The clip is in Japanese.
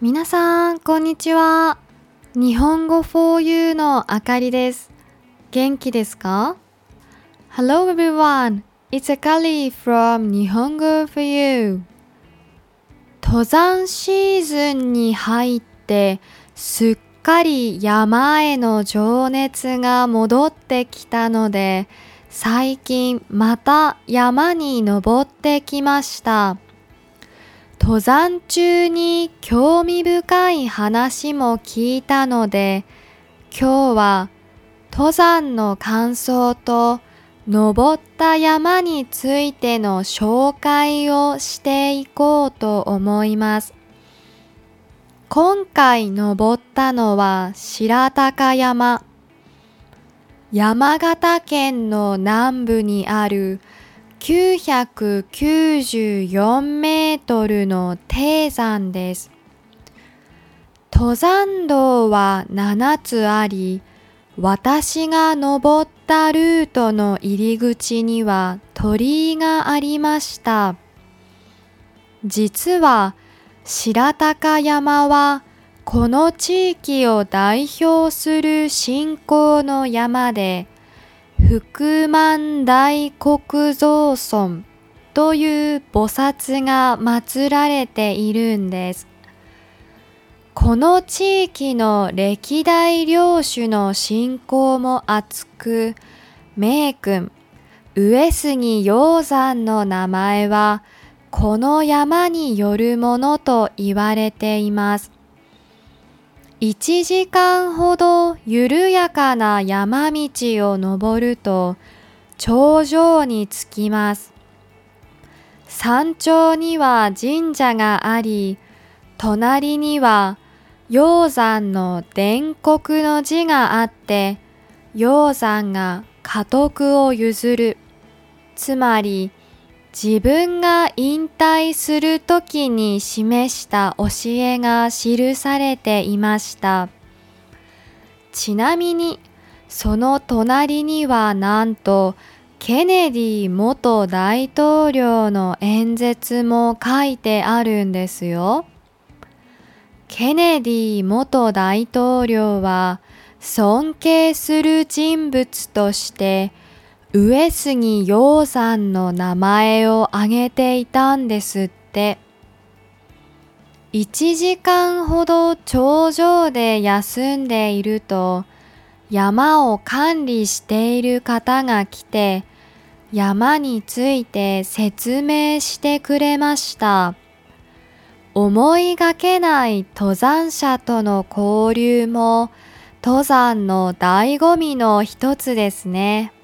皆さん、こんにちは。日本語 for you のあかりです。元気ですか ?Hello everyone. It's Akari from 日本語 for you. 登山シーズンに入ってすっかり山への情熱が戻ってきたので最近また山に登ってきました。登山中に興味深い話も聞いたので今日は登山の感想と登った山についての紹介をしていこうと思います。今回登ったのは白鷹山。山形県の南部にある994メートルの低山です。登山道は7つあり、私が登ったルートの入り口には鳥居がありました。実は白鷹山はこの地域を代表する信仰の山で、福満大国蔵尊という菩薩が祀られているんです。この地域の歴代領主の信仰も厚く、名君、上杉鷹山の名前は、この山によるものと言われています。1時間ほど緩やかな山道を登ると頂上に着きます。山頂には神社があり、隣には鷹山の伝国の字があって、鷹山が家督を譲る。つまり、自分が引退するときに示した教えが記されていました。ちなみに、その隣にはなんと、ケネディ元大統領の演説も書いてあるんですよ。ケネディ元大統領は尊敬する人物として上杉鷹山の名前を挙げていたんですって。1時間ほど頂上で休んでいると山を管理している方が来て山について説明してくれました。思いがけない登山者との交流も登山の醍醐味の一つですね。